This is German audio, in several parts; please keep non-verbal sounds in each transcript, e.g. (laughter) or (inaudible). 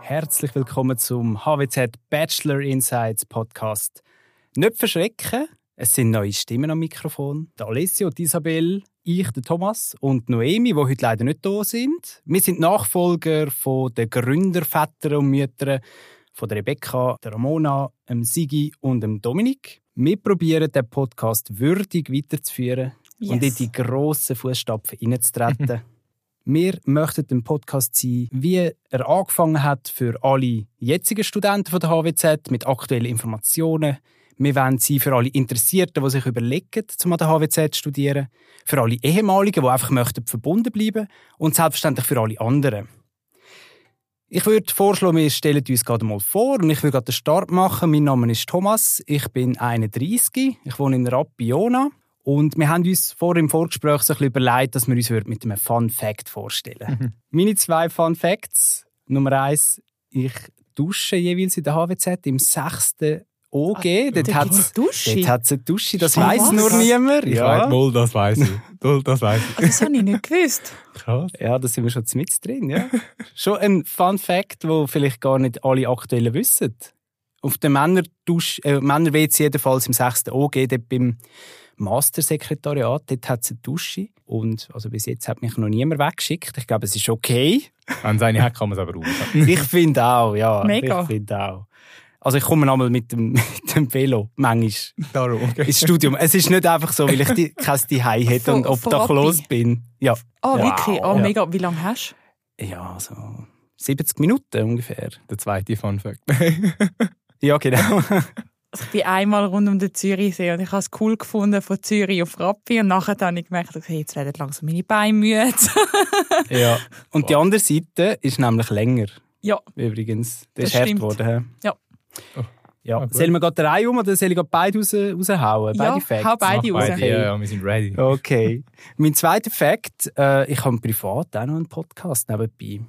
Herzlich willkommen zum HWZ Bachelor Insights Podcast. Nicht verschrecken, es sind neue Stimmen am Mikrofon. Der Alessio, die Isabel, ich, der Thomas und Noemi, die heute leider nicht da sind. Wir sind Nachfolger von den Gründervätern und Müttern von der Rebecca, der Ramona, dem Sigi und dem Dominik. Wir probieren, den Podcast würdig weiterzuführen Yes. und in die grossen Fußstapfen hineinzutreten. (laughs) Wir möchten den Podcast sein, wie er angefangen hat für alle jetzigen Studenten von der HWZ mit aktuellen Informationen. Wir wollen sein für alle Interessierten, die sich überlegen, zum an der HWZ zu studieren. Für alle Ehemaligen, die einfach möchten verbunden bleiben. Und selbstverständlich für alle anderen. Ich würde vorschlagen, wir stellen uns gerade mal vor und ich will gerade den Start machen. Mein Name ist Thomas, ich bin 31, ich wohne in Rappiona und wir haben uns vor im Vorgespräch so ein bisschen überlegt, dass wir uns mit einem Fun Fact vorstellen Meine zwei Fun Facts. Nummer eins, ich dusche jeweils in der HWZ im sechsten OG. dort hat es Dusche? dort hat's eine Dusche, das weiß nur niemand. Ich Ja. weiß, wohl, das weiß ich. (laughs) Wohl, das weiß ich. Das habe ich nicht gewusst. Krass. Ja, da sind wir schon mit drin, ja. (laughs) schon ein Fun Fact, wo vielleicht gar nicht alle aktuellen wissen. Auf der Männerdusch, äh, Männer-WC jedenfalls im 6. OG, dort beim Mastersekretariat, dort hat es eine Dusche. Und also bis jetzt hat mich noch niemand weggeschickt. Ich glaube, es ist okay. Wenn es eine hat, kann man es aber raus. Ich finde auch, ja. Mega. Ich finde auch. Also ich komme einmal mit dem, (laughs) mit dem Velo, manchmal, Darum, okay. ins Studium. Es ist nicht einfach so, weil ich die, kein Zuhause hätte und obdachlos bin. Ja, Ah, Ja. wirklich? Ah, Ja. mega. Wie lange hast ja so 70 Minuten ungefähr. Der zweite Fun Fact. (laughs) Ja, genau. du? Also ich bin einmal rund um den Zürichsee und ich habe es cool gefunden von Zürich auf Rappi und nachher habe ich gemerkt, okay, jetzt werden langsam meine Beine müde. (laughs) ja. Und die andere Seite ist nämlich länger, ja, übrigens. Das, Das ist hart stimmt. geworden. hä? Ja. Oh. Ja. Ah, gut. Sollen wir gerade den Reihe um oder soll ich gerade beide raus, raushauen? Ja, beide Facts? hau beide raus. beide, Ja, ja, wir sind ready. Okay. mein zweiter Fact, äh, ich habe privat auch noch einen Podcast nebenbei.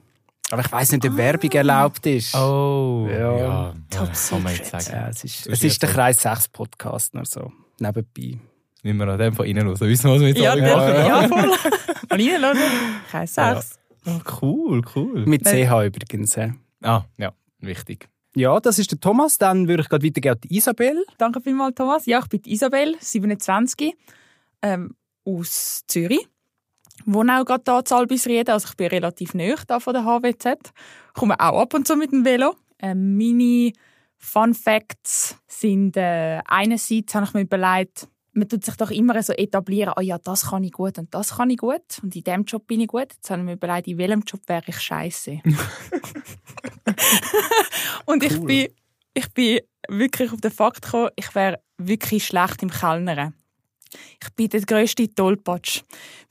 Aber ich weiß nicht, ob Werbung erlaubt ist. Oh, Ja. ja. Top ja, kann man jetzt secret. sagen. Ja, es ist, So es ist der Kreis 6 Podcast noch so. Nebenbei. Müssen wir an dem von innen los. Wissen wir, was wir jetzt Ja, alle machen? ja, voll. Und reinlassen. Kein Sex. Ah, cool, cool. Mit. CH übrigens. Ah, ja, wichtig. Ja, das ist der Thomas. Dann würde ich gerade weitergehen an Isabel. Danke vielmals, Thomas. Ja, ich bin Isabel, 27, ähm, aus Zürich. Wohne auch gerade hier in Albisrieden, also ich bin relativ nahe da von der HWZ. Komme auch ab und zu mit dem Velo. Ähm, meine Fun Facts sind, äh, einerseits habe ich mir überlegt, man tut sich doch immer so etablieren, oh ja, das kann ich gut und das kann ich gut und in diesem Job bin ich gut. Jetzt habe ich mir überlegt, in welchem Job wäre ich scheiße. (laughs) und ich bin, ich bin wirklich auf den Fakt gekommen, ich wäre wirklich schlecht im Kellnern. Ich bin der grösste Tollpatsch.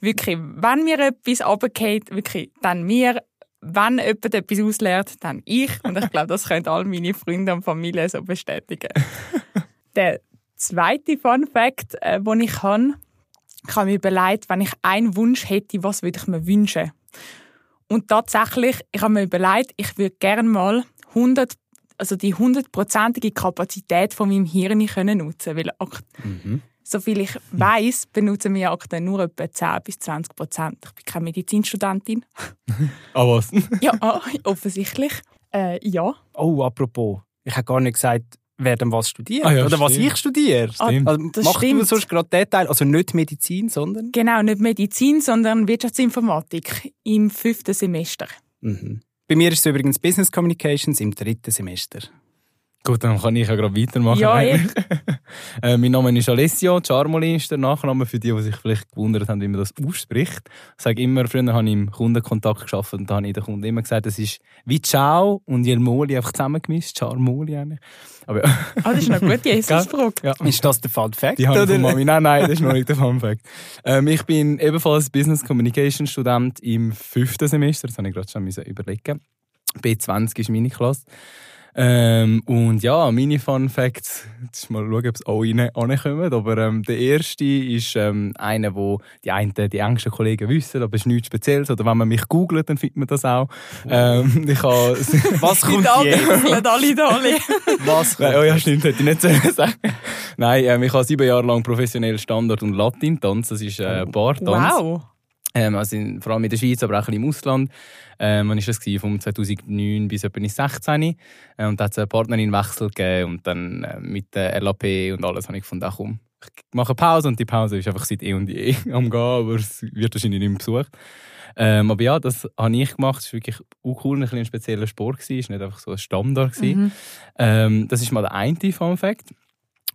Wirklich, wenn mir etwas runterfällt, wirklich, dann mir. Wenn jemand etwas auslernt, dann ich. Und ich glaube, das können all meine Freunde und Familie so bestätigen. (laughs) der zweite Fun Fact, äh, den ich habe, ich habe mir überlegt, wenn ich einen Wunsch hätte, was würde ich mir wünschen? Und tatsächlich, ich habe mir überlegt, ich würde gerne mal 100, also die hundertprozentige Kapazität von meinem Hirn können nutzen, weil ak- soviel ich weiß, benutzen wir aktuell nur etwa 10 bis 20 Prozent. Ich bin keine Medizinstudentin. Ah, was? Ja, ah, offensichtlich. Äh, ja. Oh, apropos. Ich habe gar nicht gesagt, wer denn was studiert. Ah ja, oder was stimmt. ich studiere. Stimmt. Also, Das machst stimmt. du sonst gerade den Teil? Also nicht Medizin, sondern? Genau, nicht Medizin, sondern Wirtschaftsinformatik im fünften Semester. Mhm. Bei mir ist es übrigens Business Communications im dritten Semester. Gut, dann kann ich ja gerade weitermachen. Ja, eigentlich. (laughs) äh, mein Name ist Alessio, Charmoli ist der Nachname für die, die sich vielleicht gewundert haben, wie man das ausspricht. Ich sage immer, früher habe ich im Kundenkontakt geschafft und da habe ich den Kunden immer gesagt, es ist wie Ciao und Jelmoli einfach zusammengemischt, Charmoli eigentlich. Aber ja, Ah, das ist eine gute (laughs) Jesus-Frage. ja. Ist das der Fun Fact? Die oder? von Mami. Nein, nein, das ist noch nicht der Fun Fact. Ähm, ich bin ebenfalls Business Communication Student im fünften Semester. Das habe ich gerade schon müssen überlegen. B20 ist meine Klasse. Ähm, und ja, meine Fun Facts, jetzt mal schauen, ob es auch rein. Aber ähm, der erste ist ähm, einer, wo die einen, die engsten Kollegen wissen, aber es ist nichts Spezielles. Oder wenn man mich googelt, dann findet man das auch. Ähm, (laughs) ich habe, Was kommt (laughs) jetzt? Alle (laughs) alle. Was kommt oh ja, stimmt, hätte ich nicht sagen. Nein, ähm, ich habe sieben Jahre lang professionell Standard- und Latin-Tanz. Das ist äh, Bartanz. Wow. Ähm, also in, vor allem in der Schweiz, aber auch ein bisschen im Ausland. Ähm, wann war das? Gewesen? Vom 2009 bis etwa 16. Äh, und da hat es einen Partnerinwechsel gegeben. Und dann äh, mit der LAP und alles habe ich gefunden, ach komm, ich mache eine Pause. Und die Pause ist einfach seit eh und je (laughs) am Gehen, aber es wird wahrscheinlich nicht mehr besucht. Ähm, aber ja, das habe ich gemacht. Es war wirklich auch cool, ein, ein spezieller Sport. Es war nicht einfach so ein Standard. Mhm. Ähm, das ist mal der eine Fun Fact.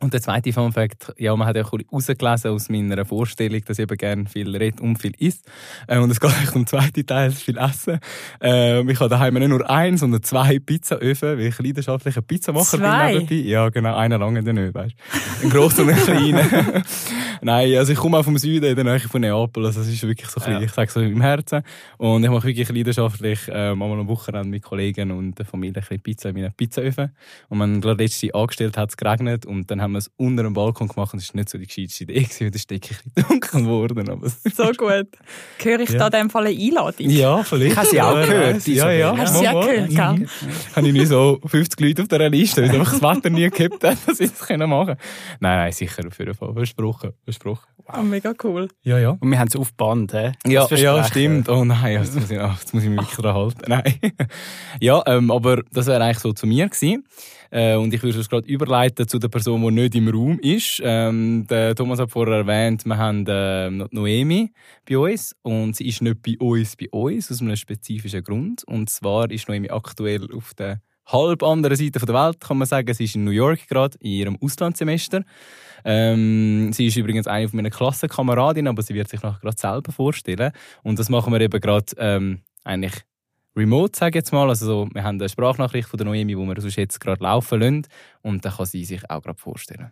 Und der zweite Fun Fact, ja, man hat ja auch herausgelesen aus meiner Vorstellung, dass ich eben gerne viel rede und viel isst. Äh, und es geht eigentlich um den zweiten Teil, das viel Essen. Ähm, ich habe daheim nicht nur eins, sondern zwei Pizzaöfen, weil ich leidenschaftlicher Pizzamacher Zwei? bin nebenbei. Ja, genau, einer lange dann nicht, weißt du. Ein grosser und ein kleiner. (laughs) Nein, also ich komme auch vom Süden, in der Nähe von Neapel, also es ist wirklich so ein bisschen, Ja. ich sage so im Herzen. Und ich mache wirklich leidenschaftlich ähm, einmal am Wochenende mit Kollegen und der Familie ein bisschen Pizza in meinen Pizzaöfen. Und man gerade letzte angestellt hat es geregnet und dann haben wir es unter dem Balkon gemacht und es war nicht so die gescheiteste Idee, weil der Steck ein bisschen dunkel geworden. Aber So gut. Höre ich Ja. da in dem Fall eine Einladung? ja, vielleicht. Ich habe sie auch gehört. Ja, ja. Hast du sie auch gehört, gell? Mhm. Habe ich nicht so 50 Leute auf dieser Liste, weil einfach das Wetter nie gehabt hat, dass ich das machen können. Nein, nein, sicher, auf jeden Fall. Versprochen, versprochen. Oh, mega cool. Ja, ja. Und wir haben es auf Band, hä? Ja, ja, stimmt. Oh nein, jetzt muss ich, jetzt muss ich mich wirklich dran halten. Nein. (laughs) ja, ähm, aber das wäre eigentlich so zu mir gewesen. Äh, und ich würde es gerade überleiten zu der Person, die nicht im Raum ist. Ähm, der Thomas hat vorher erwähnt, wir haben die Noemi bei uns. Und sie ist nicht bei uns, bei uns, aus einem spezifischen Grund. Und zwar ist Noemi aktuell auf der halb anderen Seite der Welt, kann man sagen. Sie ist in New York gerade, in ihrem Auslandssemester. Ähm, sie ist übrigens eine meiner Klassenkameradinnen, aber sie wird sich nachher gerade selber vorstellen. Und das machen wir eben gerade ähm, eigentlich remote, sage ich jetzt mal. Also so, wir haben eine Sprachnachricht von der Noemi, die wir sonst jetzt gerade laufen lassen. Und dann kann sie sich auch gerade vorstellen.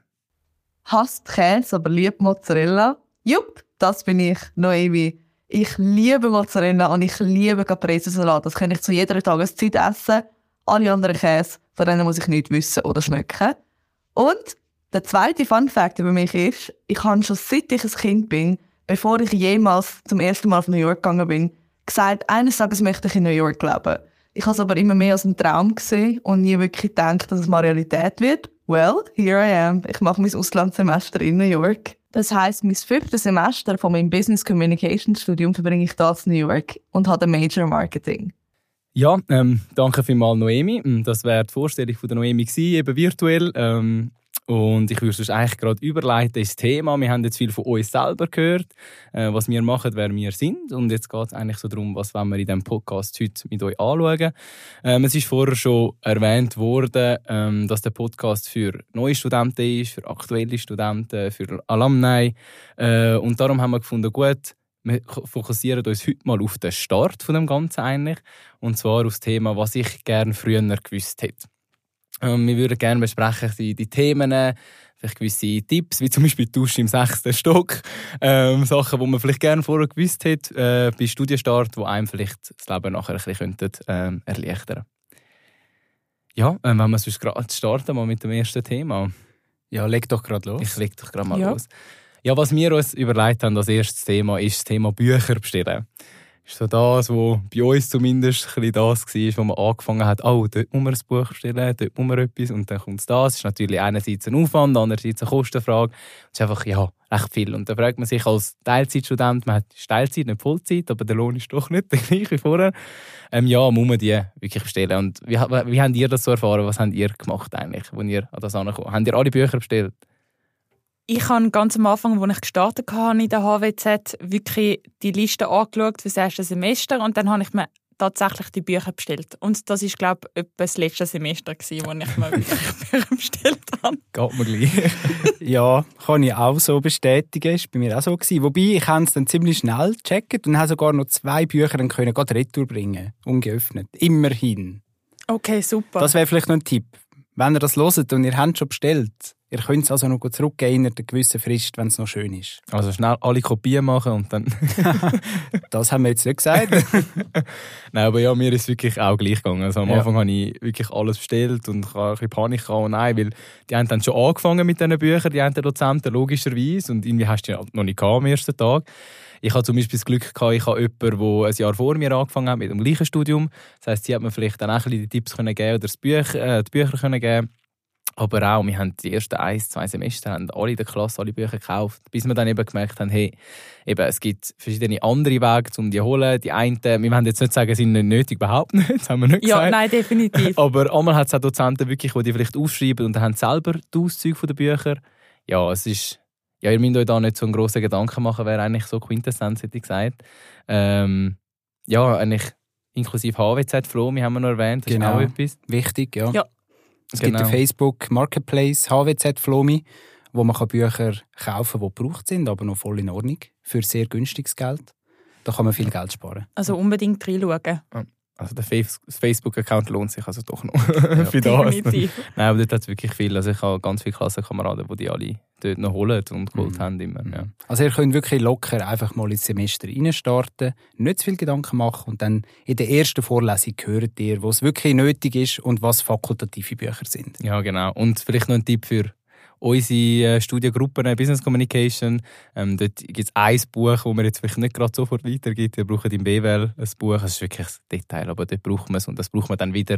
hasst Käse, aber liebt Mozzarella. Jupp, das bin ich, Noemi. Ich liebe Mozzarella und ich liebe Caprese-Salat. Das kann ich zu jeder Tageszeit essen. Alle anderen Käse, von denen muss ich nicht wissen oder schmecken. Und der zweite Fun Fact über mich ist, ich habe schon seit ich ein Kind bin, bevor ich jemals zum ersten Mal auf New York gegangen bin, gesagt, eines Tages möchte ich in New York leben. Ich habe es aber immer mehr als einen Traum gesehen und nie wirklich gedacht, dass es mal Realität wird. Well, here I am. Ich mache mein Auslandssemester in New York. Das heißt, mein fünftes Semester von meinem Business Communication Studium verbringe ich da in New York und habe Major Marketing. Ja, ähm, danke vielmals Noemi. Mm, Das wäre die Vorstellung von der Noemi gewesen, eben virtuell. Ähm, und ich würde sonst eigentlich gerade überleiten ins Thema. Wir haben jetzt viel von uns selber gehört, äh, was wir machen, wer wir sind. Und jetzt geht es eigentlich so darum, was wollen wir in diesem Podcast heute mit euch anschauen. Ähm, es ist vorher schon erwähnt worden, ähm, dass der Podcast für neue Studenten ist, für aktuelle Studenten, für Alumni. Äh, und darum haben wir gefunden, gut, wir fokussieren uns heute mal auf den Start von dem Ganzen eigentlich. Und zwar auf das Thema, was ich gerne früher gewusst hätte. Ähm, wir würden gerne besprechen die, die Themen, vielleicht gewisse Tipps, wie zum Beispiel die Dusche im sechsten Stock. Ähm, Sachen, die man vielleicht gerne vorher gewusst hätte, äh, bei Studienstart, die einem vielleicht das Leben nachher ein bisschen könnten, ähm, erleichtern Ja, ähm, wenn wir sonst gerade starten mal mit dem ersten Thema. Ja, leg doch gerade los. Ich leg doch gerade mal Ja. los. Ja, was wir uns überlegt haben als erstes Thema, ist das Thema Bücher bestellen. Ist so das, was bei uns zumindest ein das war, wo man angefangen hat, oh, dort muss man ein Buch bestellen, dort muss man etwas und dann kommt das. Das ist natürlich einerseits ein Aufwand, andererseits eine Kostenfrage. Es ist einfach, ja, recht viel. Und da fragt man sich als Teilzeitstudent, man hat Teilzeit, nicht Vollzeit, aber der Lohn ist doch nicht (laughs) der gleiche wie vorher. Ähm, ja, muss man die wirklich bestellen. Und wie, wie habt ihr das so erfahren? Was habt ihr gemacht eigentlich, als ihr an das angekommen Habt ihr alle Bücher bestellt? Ich habe ganz am Anfang, als ich gestartet habe in der HWZ, wirklich die Liste angeschaut für das erste Semester und dann habe ich mir tatsächlich die Bücher bestellt. Und das ist, glaube ich, etwa das letzte Semester, gewesen, wo ich mir (laughs) Bücher bestellt habe. Geht mir gleich. (laughs) Ja, kann ich auch so bestätigen. Ist bei mir auch so gewesen. Wobei, ich habe es dann ziemlich schnell gecheckt und habe sogar noch zwei Bücher dann können gerade retour bringen. Ungeöffnet. Immerhin. Okay, super. Das wäre vielleicht noch ein Tipp. Wenn ihr das hört und ihr habt schon bestellt, Ihr könnt es also noch zurückgehen in einer gewissen Frist, wenn es noch schön ist. Also schnell alle Kopien machen und dann... (laughs) Das haben wir jetzt nicht gesagt. (laughs) Nein, aber ja, mir ist es wirklich auch gleich gegangen. Also am Ja. Anfang habe ich wirklich alles bestellt und ich ein bisschen Panik gehabt. Und nein, weil die haben dann schon angefangen mit diesen Büchern, die haben die Dozenten logischerweise und irgendwie hast du halt noch nicht gehabt am ersten Tag. Ich hatte zum Beispiel das Glück, gehabt, ich habe jemanden, der ein Jahr vor mir angefangen hat mit dem gleichen Studium. Das heisst, sie hat mir vielleicht dann auch ein bisschen die Tipps können geben oder das Büch, äh, die Bücher können geben aber auch, wir haben die ersten ein, zwei Semester haben alle in der Klasse alle Bücher gekauft, bis wir dann eben gemerkt haben, hey, eben, es gibt verschiedene andere Wege, um die zu holen. Die einen, wir wollen jetzt nicht sagen, sind nicht nötig, überhaupt nicht, (laughs) das haben wir nicht Ja, gesagt. nein, definitiv. (laughs) Aber einmal hat es auch Dozenten wirklich, die die vielleicht aufschreiben und dann haben selber die Auszüge der Bücher. Ja, es ist, ja, ihr müsst euch da nicht so einen grossen Gedanken machen, wäre eigentlich so Quintessenz, hätte ich gesagt. Ähm, ja, eigentlich inklusive HWZ, Flo, wir haben wir noch erwähnt, das Genau. ist auch etwas. Wichtig, ja. Ja. Es Genau. gibt den Facebook Marketplace HWZ Flomi, wo man kann Bücher kaufen kann, die gebraucht sind, aber noch voll in Ordnung, für sehr günstiges Geld. Da kann man viel Geld sparen. Also unbedingt reinschauen. Also der Facebook-Account lohnt sich also doch noch (laughs) für das. Nein, aber dort hat es wirklich viel. Also ich habe ganz viele Klassenkameraden, die die alle dort noch holen und geholt Mhm. haben. Immer, ja. Also ihr könnt wirklich locker einfach mal ins Semester reinstarten, nicht zu viel Gedanken machen und dann in der ersten Vorlesung hört ihr, was wirklich nötig ist und was fakultative Bücher sind. ja, genau. Und vielleicht noch ein Tipp für unsere äh, Studiengruppen äh, Business Communication. Ähm, dort gibt es ein Buch, das man jetzt vielleicht nicht gerade sofort weitergibt. Wir brauchen im BWL ein Buch. Das ist wirklich ein Detail, aber dort braucht man es. Und das braucht man dann wieder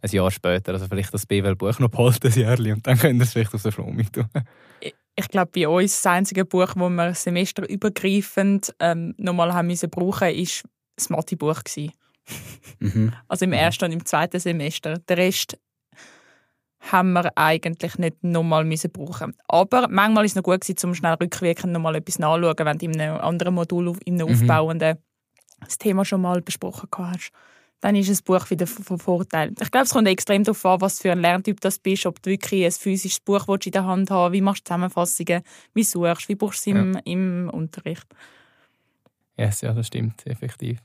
ein Jahr später. Also vielleicht das BWL-Buch noch behalten, ein Jahr, und dann könnt ihr es vielleicht auf der mit tun. Ich glaube, bei uns das einzige Buch, das wir semesterübergreifend ähm, nochmal haben müssen brauchen, ist das Mathe-Buch. Mhm. Also im ersten und im zweiten Semester. Den Rest haben wir eigentlich nicht nochmal müssen brauchen. Aber manchmal ist es noch gut gewesen, um schnell rückwirkend nochmal etwas nachzuschauen, wenn du in einem anderen Modul, in einem Mhm. aufbauenden das Thema schon mal besprochen hast. Dann ist ein Buch wieder von Vorteil. Ich glaube, es kommt extrem darauf an, was für ein Lerntyp das bist, ob du wirklich ein physisches Buch willst in der Hand haben wie machst du Zusammenfassungen, wie suchst, wie brauchst du es im, im Unterricht. Yes, ja, das stimmt, effektiv.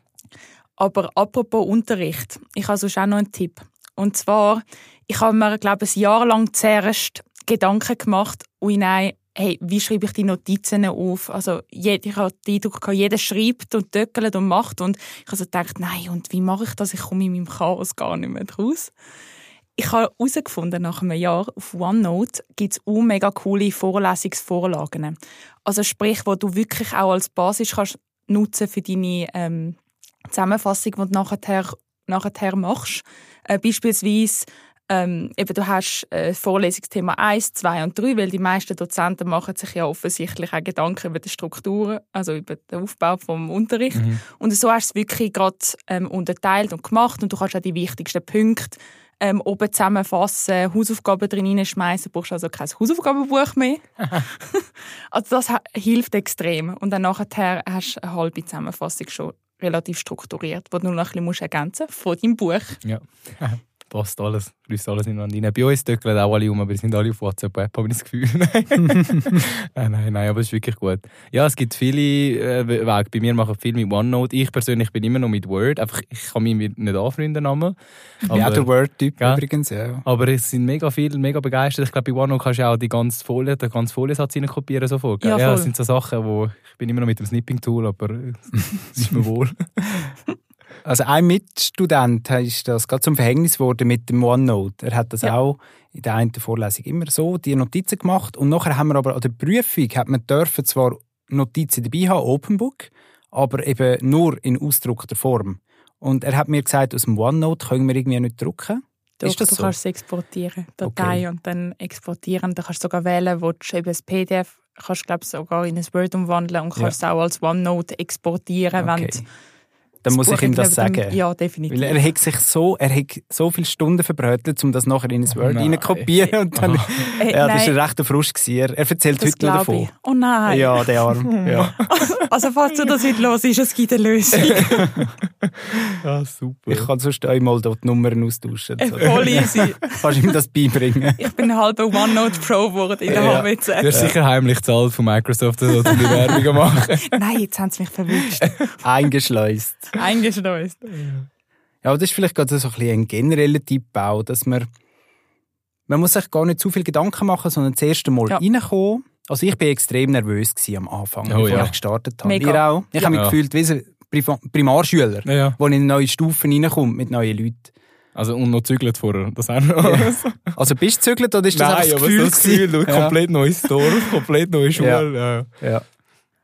Aber apropos Unterricht, ich habe sonst auch noch einen Tipp. Und zwar, ich habe mir, glaube ich, ein Jahr lang zuerst Gedanken gemacht, ui nein, hey, wie schreibe ich die Notizen auf? Also, ich habe den Eindruck, gehabt, jeder schreibt und töckelt und macht. Und ich habe so gedacht, nein, und wie mache ich das? Ich komme in meinem Chaos gar nicht mehr raus. Ich habe herausgefunden, nach einem Jahr auf OneNote gibt es auch mega coole Vorlesungsvorlagen. Also sprich, wo du wirklich auch als Basis kannst nutzen für deine ähm, Zusammenfassung, die du nachher, nachher machst. Äh, beispielsweise, ähm, eben, du hast äh, Vorlesungsthema 1, 2 und 3, weil die meisten Dozenten machen sich ja offensichtlich auch Gedanken über die Strukturen, also über den Aufbau vom Unterricht. Und so hast du es wirklich gerade ähm, unterteilt und gemacht und du kannst auch die wichtigsten Punkte ähm, oben zusammenfassen, Hausaufgaben drin hineinschmeißen, brauchst also kein Hausaufgabenbuch mehr. (laughs) also das hilft extrem. Und dann nachher hast du eine halbe Zusammenfassung schon relativ strukturiert, die du noch ein bisschen musst ergänzen von deinem Buch. Ja. (laughs) Passt alles, fließt alles ineinander rein. Bei uns töckeln auch alle um, aber wir sind alle auf WhatsApp-App, habe ich das Gefühl. (laughs) nein, nein, nein, aber es ist wirklich gut. Ja, es gibt viele äh, Wege. Bei mir machen viele mit OneNote. Ich persönlich bin immer noch mit Word. Einfach, ich kann mich mit- nicht anfreunden. bin auch Aber, der Word-Typ Ja. übrigens, ja. aber es sind mega viele, mega begeistert. Ich glaube, bei OneNote kannst du auch die ganze Folie, den ganzen Foliensatz rein kopieren sofort. Ja, ja, voll. das sind so Sachen, wo ich bin immer noch mit dem Snipping-Tool, aber (laughs) es ist mir wohl. Also ein Mitstudent ist das gerade zum Verhängnis geworden mit dem OneNote. Er hat das Ja. auch in der einen Vorlesung immer so, die Notizen gemacht. Und nachher haben wir aber an der Prüfung, hat man dürfen zwar Notizen dabei haben, Openbook, aber eben nur in ausgedruckter Form. Und er hat mir gesagt, aus dem OneNote können wir irgendwie nicht drucken. Doch, Ist das du so? kannst es exportieren, Datei Okay. und dann exportieren. Du kannst sogar wählen, wo du eben das PDF kannst glaube sogar in ein Word umwandeln und kannst es auch als OneNote exportieren, wenn Okay. du Dann muss ich ihm das neben dem- sagen. Ja, definitiv. Weil er hat sich so, er hat so viele Stunden verbrötelt, um das nachher in ein Word nein. rein kopieren und dann, Äh, (laughs) ja, das war ein rechter Frust. gewesen. Er, er erzählt das heute noch davon. ich. Oh nein. Ja, der Arm. Ja. (laughs) Also falls du das heute los ist, es gibt eine Lösung. Ja, (laughs) super. Ich kann sonst einmal dort die Nummern austauschen. Äh, So. Voll easy. Kannst du ihm das beibringen? Ich bin ein halber OneNote Pro geworden in der Ja. HWZ. Du hast sicher heimlich zahlt von Microsoft, dass die Werbung machen. Nein, jetzt haben sie mich verwünscht. Eingeschleust. (laughs) Eingeschleust. Ja, aber das ist vielleicht gerade so ein, bisschen ein genereller Tipp auch, dass man man muss sich gar nicht zu viel Gedanken machen, sondern das erste Mal Ja. reinkommen. Also ich bin extrem nervös am Anfang, Oh bevor ja. ich gestartet habe. Mega. Ihr auch? Ich habe mich Ja. gefühlt wie ein Pri- Primarschüler, Ja, ja. der in eine neue Stufe reinkommt mit neuen Leuten. Also, und noch zügelt vorher. Das auch noch. Also bist du gezügelt oder ist das Nein, einfach das aber Gefühl? das Gefühl, du, ja. komplett neues Dorf, komplett neue Schule. Ja. Ja.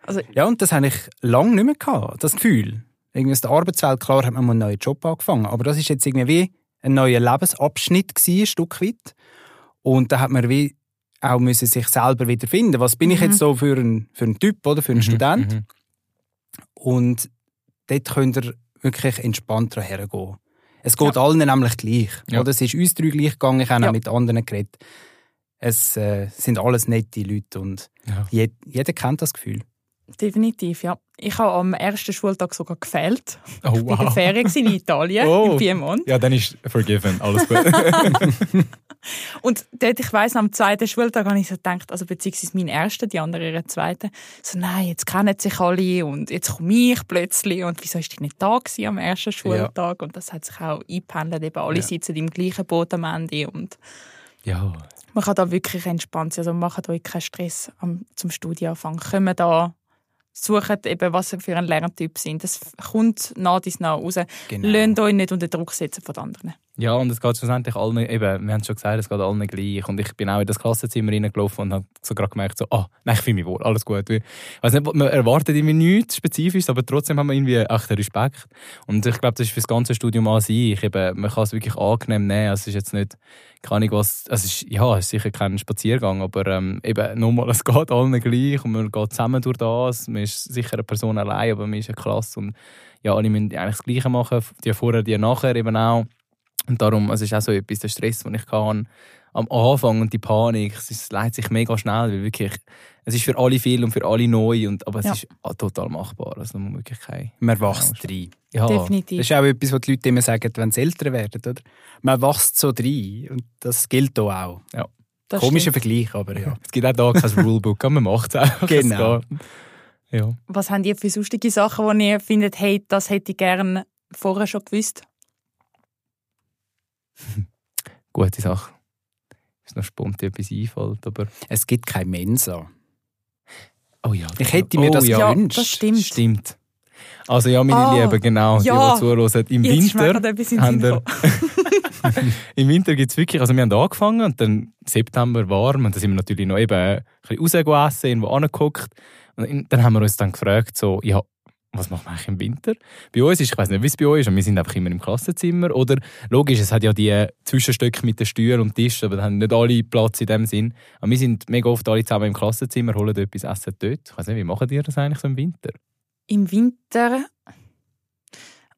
Also, ja, und das habe ich lange nicht mehr gehabt, das Gefühl. Irgendwie aus der Arbeitswelt, klar, hat man mal einen neuen Job angefangen, aber das ist jetzt irgendwie wie ein neuer Lebensabschnitt gewesen, ein Stück weit. Und da hat man wie auch müssen sich selber wieder finden. Was bin ich Mhm. jetzt so für ein, für ein Typ oder für einen Student? Mhm. Und dort könnt ihr wirklich entspannt hergehen. Es geht allen nämlich gleich. Ja. Oder? Es ist uns drei gleich gegangen, ich habe Ja. auch mit anderen geredet. Es äh, sind alles nette Leute und Ja. je, jeder kennt das Gefühl. Definitiv, ja. Ich habe am ersten Schultag sogar gefehlt. Oh, Ich war in der Ferien in Italien, Oh. in Piemont. Ja, dann ist forgiven. Alles gut. (laughs) Und dort, ich weiss, am zweiten Schultag habe ich so gedacht, also beziehungsweise mein erster, die andere ihren zweiten, so nein, jetzt kennen sich alle und jetzt komme ich plötzlich und wieso ist die nicht da gewesen am ersten Schultag? Und das hat sich auch eingependelt, eben alle Ja. sitzen im gleichen Boot am Ende und ja. man kann da wirklich entspannt sein, also macht euch keinen Stress am, zum Studienanfang. Kommen da, suchen eben, was für ein Lerntyp sind. Das kommt nach dies nach raus. Genau. Lasst euch nicht unter Druck setzen von den anderen. Ja, und es geht schlussendlich allen, eben, wir haben es schon gesagt, es geht allen gleich. Und ich bin auch in das Klassenzimmer reingelaufen und habe so gerade gemerkt, so, ah, nein, ich fühle mich wohl, alles gut. Ich weiss nicht, man erwartet irgendwie nichts Spezifisches, aber trotzdem haben wir irgendwie echt Respekt. Und ich glaube, das ist für das ganze Studium an sich. Eben, man kann es wirklich angenehm nehmen. Es ist jetzt nicht, keine Ahnung was, es ist, ja, es ist sicher kein Spaziergang, aber ähm, eben, nochmal, es (laughs) geht allen gleich und man geht zusammen durch das. Man ist sicher eine Person allein, aber man ist eine Klasse und ja, alle müssen eigentlich das Gleiche machen, die vorher, die nachher eben auch. Und darum, es ist auch so etwas, der Stress, den ich kann am Anfang und die Panik, es leitet sich mega schnell, weil wirklich, es ist für alle viel und für alle neu, und, aber es Ja. ist total machbar. Also, man wirklich kein, Man wächst rein. ja, Definitiv. Das ist auch etwas, was die Leute immer sagen, wenn sie älter werden. Oder? Man wächst so rein. Und das gilt hier auch. Das Komischer stimmt. Vergleich, aber ja. Es gibt auch da kein Rulebook, aber man macht es einfach. es Genau. Ja. Was habt ihr für sonstige Sachen, die ihr findet, hey, das hätte ich gerne vorher schon gewusst? (laughs) Gute Sache. Ist noch spontan etwas einfällt, aber... Es gibt keine Mensa. Oh ja. Ich hätte mir oh, das ja. gewünscht. das stimmt. Stimmt. Also ja, meine Ah, Lieben, genau, ja. die, die zuhören, im Jetzt Winter... haben wir-. (laughs) (laughs) Im Winter gibt es wirklich, also wir haben angefangen und dann September warm und dann sind wir natürlich noch eben ein bisschen rausgegessen, irgendwo angeguckt. Und dann haben wir uns dann gefragt, so, ja, was machen wir eigentlich im Winter? Bei uns ist, ich weiß nicht, wie es bei euch ist, wir sind einfach immer im Klassenzimmer. Oder logisch, es hat ja die Zwischenstöcke mit den Stühlen und Tischen, aber dann haben nicht alle Platz in dem Sinn. Aber wir sind mega oft alle zusammen im Klassenzimmer, holen etwas essen dort. Ich weiß nicht, wie machen ihr das eigentlich so im Winter? Im Winter,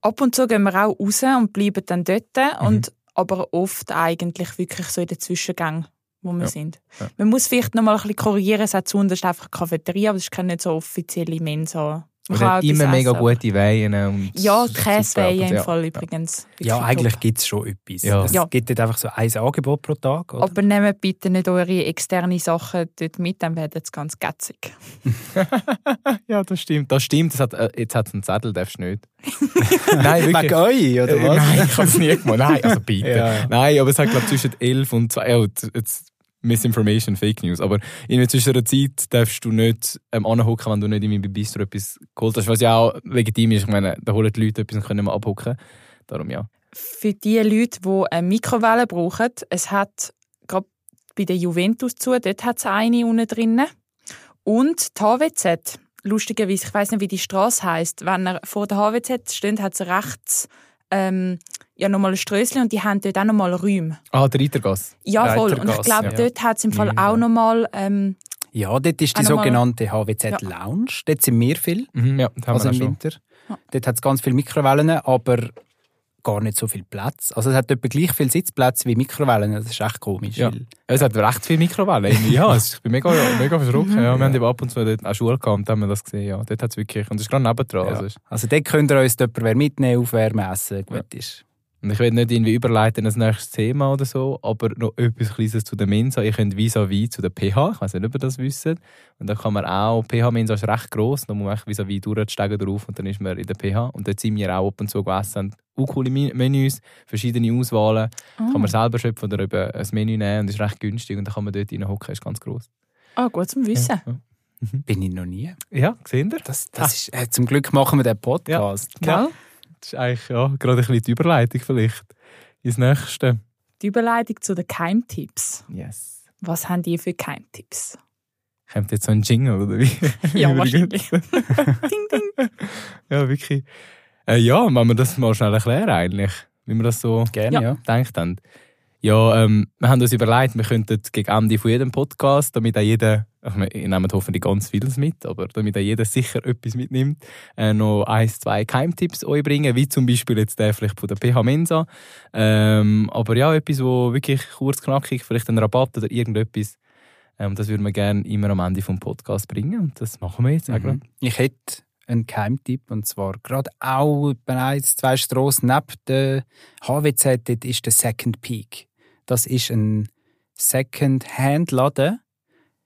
ab und zu gehen wir auch raus und bleiben dann dort. Mhm. Und, aber oft eigentlich wirklich so in den Zwischengängen, wo wir Ja. sind. Ja. Man muss vielleicht noch mal ein bisschen korrigieren, es hat zuunterst einfach Cafeteria, aber es ist keine nicht so offizielle Mensa. Man hat immer mega essen, gute Weine. Und aber- Ja, Käseweihe super, im ja. Fall übrigens. Ja, eigentlich gibt es schon etwas. Ja. Es Ja. gibt dort einfach so ein Angebot pro Tag. Oder? Aber nehmt bitte nicht eure externen Sachen dort mit, dann werden es ganz gätzig. (laughs) Ja, das stimmt. Das stimmt. Das hat, äh, jetzt hat es einen Zettel, darfst du nicht. (laughs) Nein, wirklich. Wegen euch, oder Äh, was? Nein, ich habe es nie gemacht. Nein, also (laughs) bitte. Ja, ja. Nein, aber es hat, glaube zwischen 11 und 2. Ja, jetzt Misinformation, Fake News. Aber in der Zeit darfst du nicht ähm, anhocken, wenn du nicht irgendwie bei Bistro etwas geholt hast. Was ja auch legitim ist. Ich meine, da holen die Leute etwas und können mal abhocken. Darum ja. Für die Leute, die eine Mikrowelle brauchen, es hat gerade bei der Juventus zu, dort hat es eine unten drin. Und die HWZ, lustigerweise, ich weiß nicht, wie die Straße heißt. Wenn er vor der HWZ steht, hat es rechts ähm, ja nochmal ein Strösschen und die haben dort auch nochmal Räume. Ah, der Reitergas. Ja, voll. Und ich Reitergasse, glaube, ja. dort hat es im Fall Ja. auch nochmal ähm, Ja, dort ist die sogenannte HWZ Ja. Lounge. Dort sind wir viel, Mhm, ja, das haben also wir auch im schon. Winter. Ja. Dort hat es ganz viele Mikrowellen, aber gar nicht so viel Platz. Also es hat etwa gleich viel Sitzplätze wie Mikrowellen. Das ist echt komisch. Ja. Es hat recht viele Mikrowellen. Ja, ich bin mega, mega verschrocken. Mhm. Ja, wir haben eben ab und zu dort auch Schule gehabt haben wir das gesehen. Ja, dort hat es wirklich. Und es ist gerade nebendran. Ja. Also, Also dort könnt ihr uns jemand wer mitnehmen, aufwärmen, essen. Gut ist. Und ich will nicht irgendwie überleiten ins nächste Thema oder so, aber noch etwas Kleines zu der Mensa. Ihr könnt vis-à-vis zu der PH, ich weiß nicht, ob ihr das wisst. Und da kann man auch, PH-Mensa ist recht gross, da muss man vis-à-vis durchsteigen drauf und dann ist man in der PH. Und dort sind wir auch ab und zu gegessen. Auch coole Menüs, verschiedene Auswahlen. Ah. Kann man selber schöpfen oder eben ein Menü nehmen und ist recht günstig und dann kann man dort reinhocken, ist ganz gross. Ah, gut zum Wissen. Ja, Bin ich noch nie. ja gesehen ihr? Das, das ist, äh, zum Glück machen wir den Podcast. Gell? Das ist eigentlich ja, gerade ein bisschen die Überleitung vielleicht ins Nächste. Die Überleitung zu den Keimtipps. Yes. Was haben die für Keimtipps? Kommt jetzt so ein Jingle, oder wie? (laughs) Ja, wahrscheinlich. (laughs) (laughs) ding, ding. Ja, wirklich. Äh, ja, wollen wir das mal schnell erklären eigentlich, wie wir das so Gerne, Ja. ja. gedacht haben. Ja, ähm, wir haben uns überlegt, wir könnten gegen Ende von jedem Podcast, damit auch jeder, ach, wir nehmen hoffentlich ganz vieles mit, aber damit auch jeder sicher etwas mitnimmt, äh, noch ein, zwei Keimtipps euch bringen, wie zum Beispiel jetzt der vielleicht von der PH Mensa. Ähm, aber ja, etwas, wo wirklich kurz, knackig, vielleicht ein Rabatt oder irgendetwas, ähm, das würden wir gerne immer am Ende vom Podcast bringen und das machen wir jetzt. Mhm. Ich hätte einen Keimtipp und zwar gerade auch etwa eins, zwei Strassen neben der HWZ, dort ist der Second Peak. Das ist ein Second-Hand-Laden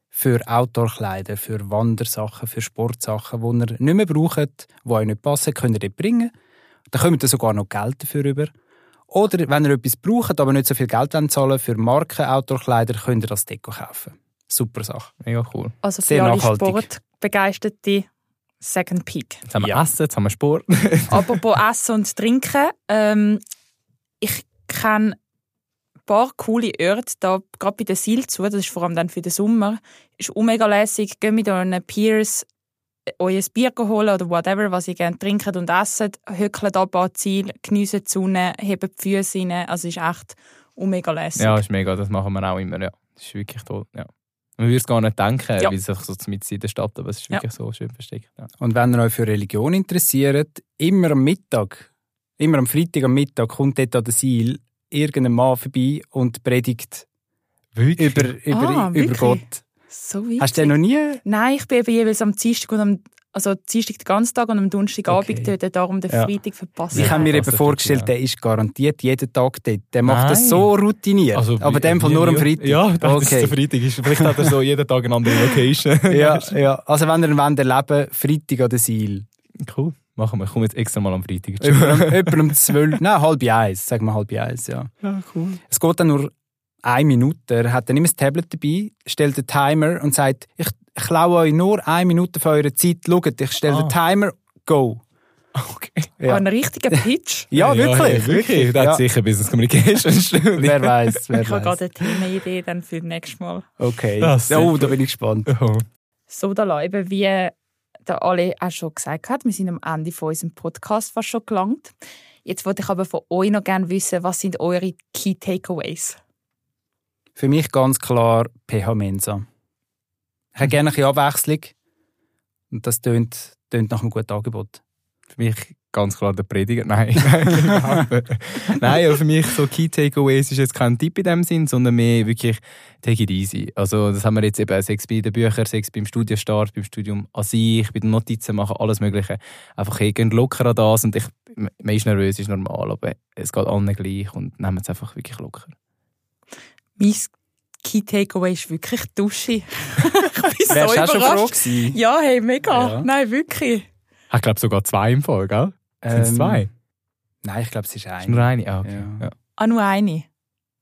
für Outdoor-Kleider, für Wandersachen, für Sportsachen, die ihr nicht mehr braucht, die euch nicht passen, könnt ihr dort bringen. Da kommt ihr sogar noch Geld dafür über. Oder wenn ihr etwas braucht, aber nicht so viel Geld zahlen für Marken Outdoor-Kleider, könnt ihr das Deko kaufen. Super Sache. Mega cool. Also für Sehr alle nachhaltig. Sportbegeisterte Second Peak. Jetzt haben wir Ja. Essen, jetzt haben wir Sport. Apropos Essen und Trinken. Ähm, ich kenne paar coole Orte, da, gerade bei den Sil zu, das ist vor allem dann für den Sommer, ist auch mega lässig. Geht mit euren Peers äh, euer Bier holen oder whatever, was ihr gerne trinkt und esst. Hückelt ab an Ziel, geniessen die Sonne, hebt die Füße rein. Also ist echt auch mega lässig. Ja, ist mega, das machen wir auch immer. Ja. Das ist wirklich toll. Ja. Man würde es gar nicht denken, Ja. weil es einfach so mitten in der Stadt aber es ist Ja. wirklich so schön versteckt. Ja. Und wenn ihr euch für Religion interessiert, immer am Mittag, immer am Freitag am Mittag kommt dort an der Seil irgendein Mann vorbei und predigt Wirklich? über, über, Ah, über wirklich? Gott. So witzig. Hast du den noch nie? Nein, ich bin eben jeweils am Dienstag und am also Dienstag den ganzen Tag und am Donnerstagabend Okay. dort, darum den Ja. Freitag verpasst. Ich Ja, habe mir eben ist vorgestellt, der ist garantiert jeden Tag dort. Der macht Nein. das so routiniert. aber in dem Fall nur am Freitag. Ja, das ist okay. der Freitag. Ist. Vielleicht hat er so jeden Tag eine andere Location. (laughs) ja, ja. Also wenn ihr wollt erleben Freitag an der Seil. Cool. Machen wir. Ich komme jetzt extra mal am Freitag. Etwa um, 12, nein, halb eins, sagen wir halb eins, ja. Ja, cool. Es geht dann nur eine Minute. Er hat dann immer das Tablet dabei, stellt den Timer und sagt, ich klaue euch nur eine Minute von eurer Zeit. Schaut, ich stelle Ah. den Timer, go. Okay. Ja, Ein richtiger Pitch. (laughs) ja wirklich. Ja, wirklich. Der Ja. hat sicher Business Communication studiert. Wer weiß, (laughs) wer Ich habe gerade eine Themenidee dann für das nächste Mal. Okay. Ah, oh, super. da bin ich gespannt. Oh. So, da eben wie der Ali auch schon gesagt hat, wir sind am Ende von unserem Podcast fast schon gelangt. Jetzt wollte ich aber von euch noch gerne wissen, was sind eure Key Takeaways? Für mich ganz klar PH Mensa. Ich hätte gerne ein bisschen Abwechslung. Und das tönt, tönt nach einem guten Angebot. Für mich ganz klar der Prediger. (laughs) Nein. Nein, aber für mich so Key Takeaways ist jetzt kein Tipp in dem Sinn, sondern mehr wirklich take it easy. Also das haben wir jetzt eben sechs bei den Büchern, sechs beim Studienstart, beim Studium an sich, bei den Notizen machen, alles Mögliche. Einfach hey, gehen locker an das und ich, man ist nervös, ist normal, aber es geht allen gleich und nehmen es einfach wirklich locker. Mein Key Takeaway ist wirklich die Dusche. (laughs) ich bin so Wärst du auch schon froh überrascht. gewesen? Ja, hey, mega. Ja. Nein, wirklich. Ich glaube sogar zwei im Fall, gell? Sind es Ähm, zwei? Nein, ich glaube, es ist Ist eine. nur eine? Ah, okay. Ja. Ja. Ah, nur eine.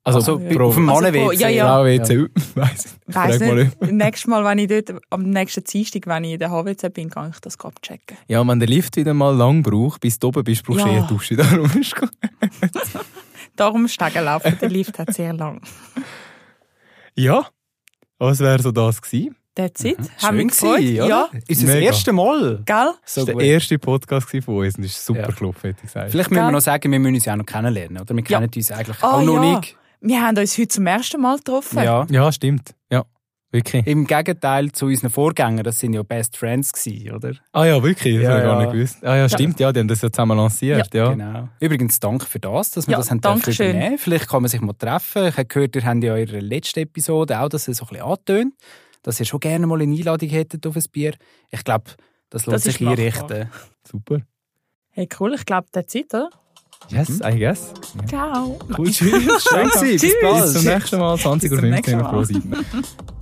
Also, Also, pro auf dem Also, Mann-WC. pro- ja, ja. Frau WC. Weiss ich. Weiss Frag mal nicht. Nächstes Mal, wenn ich dort, am nächsten Dienstag, wenn ich in der HWC bin, kann ich das gerade checken. Ja, wenn der Lift wieder mal lang braucht, bis du oben bist, brauchst du Ja. eh eine Dusche. (laughs) Darum ist. Darum Stegen laufen. Der Lift hat sehr lang. Ja, was wäre so das gewesen? That's it. Mhm. Haben wir Schön gefreut. gewesen, oder? Ja, Ist das Mega. erste Mal. gell? So das war gut. der erste Podcast von uns und es ist super Ja. gelaufen, hätte ich gesagt. Vielleicht müssen wir noch sagen, wir müssen uns ja auch noch kennenlernen. Oder? Wir Ja. kennen uns eigentlich Ah, auch noch ja. nicht. Wir haben uns heute zum ersten Mal getroffen. Ja. Ja, stimmt. Ja, wirklich. Im Gegenteil zu unseren Vorgängern, das sind ja Best Friends gewesen, oder? Ah ja, wirklich? Das Ja, habe ich gar ja. nicht gewusst. Ah ja, stimmt, ja, die haben das ja zusammen lanciert. Ja. Genau. Übrigens, danke für das, dass wir Ja, das haben danke dürfen schön. übernehmen. Vielleicht kann man sich mal treffen. Ich habe gehört, ihr habt ja in eurer letzten Episode auch das so ein bisschen angetönt, dass ihr schon gerne mal eine Einladung hättet auf ein Bier. Ich glaube, das lohnt Das sich einrichten. Super. Hey, cool. Ich glaube, that's it, oder? Yes, I guess. Ja. Ciao. Cool, (laughs) tschüss. Schön Tschüss. bald. Bis zum nächsten Mal, 20.15 Bis zum nächsten Uhr. (laughs)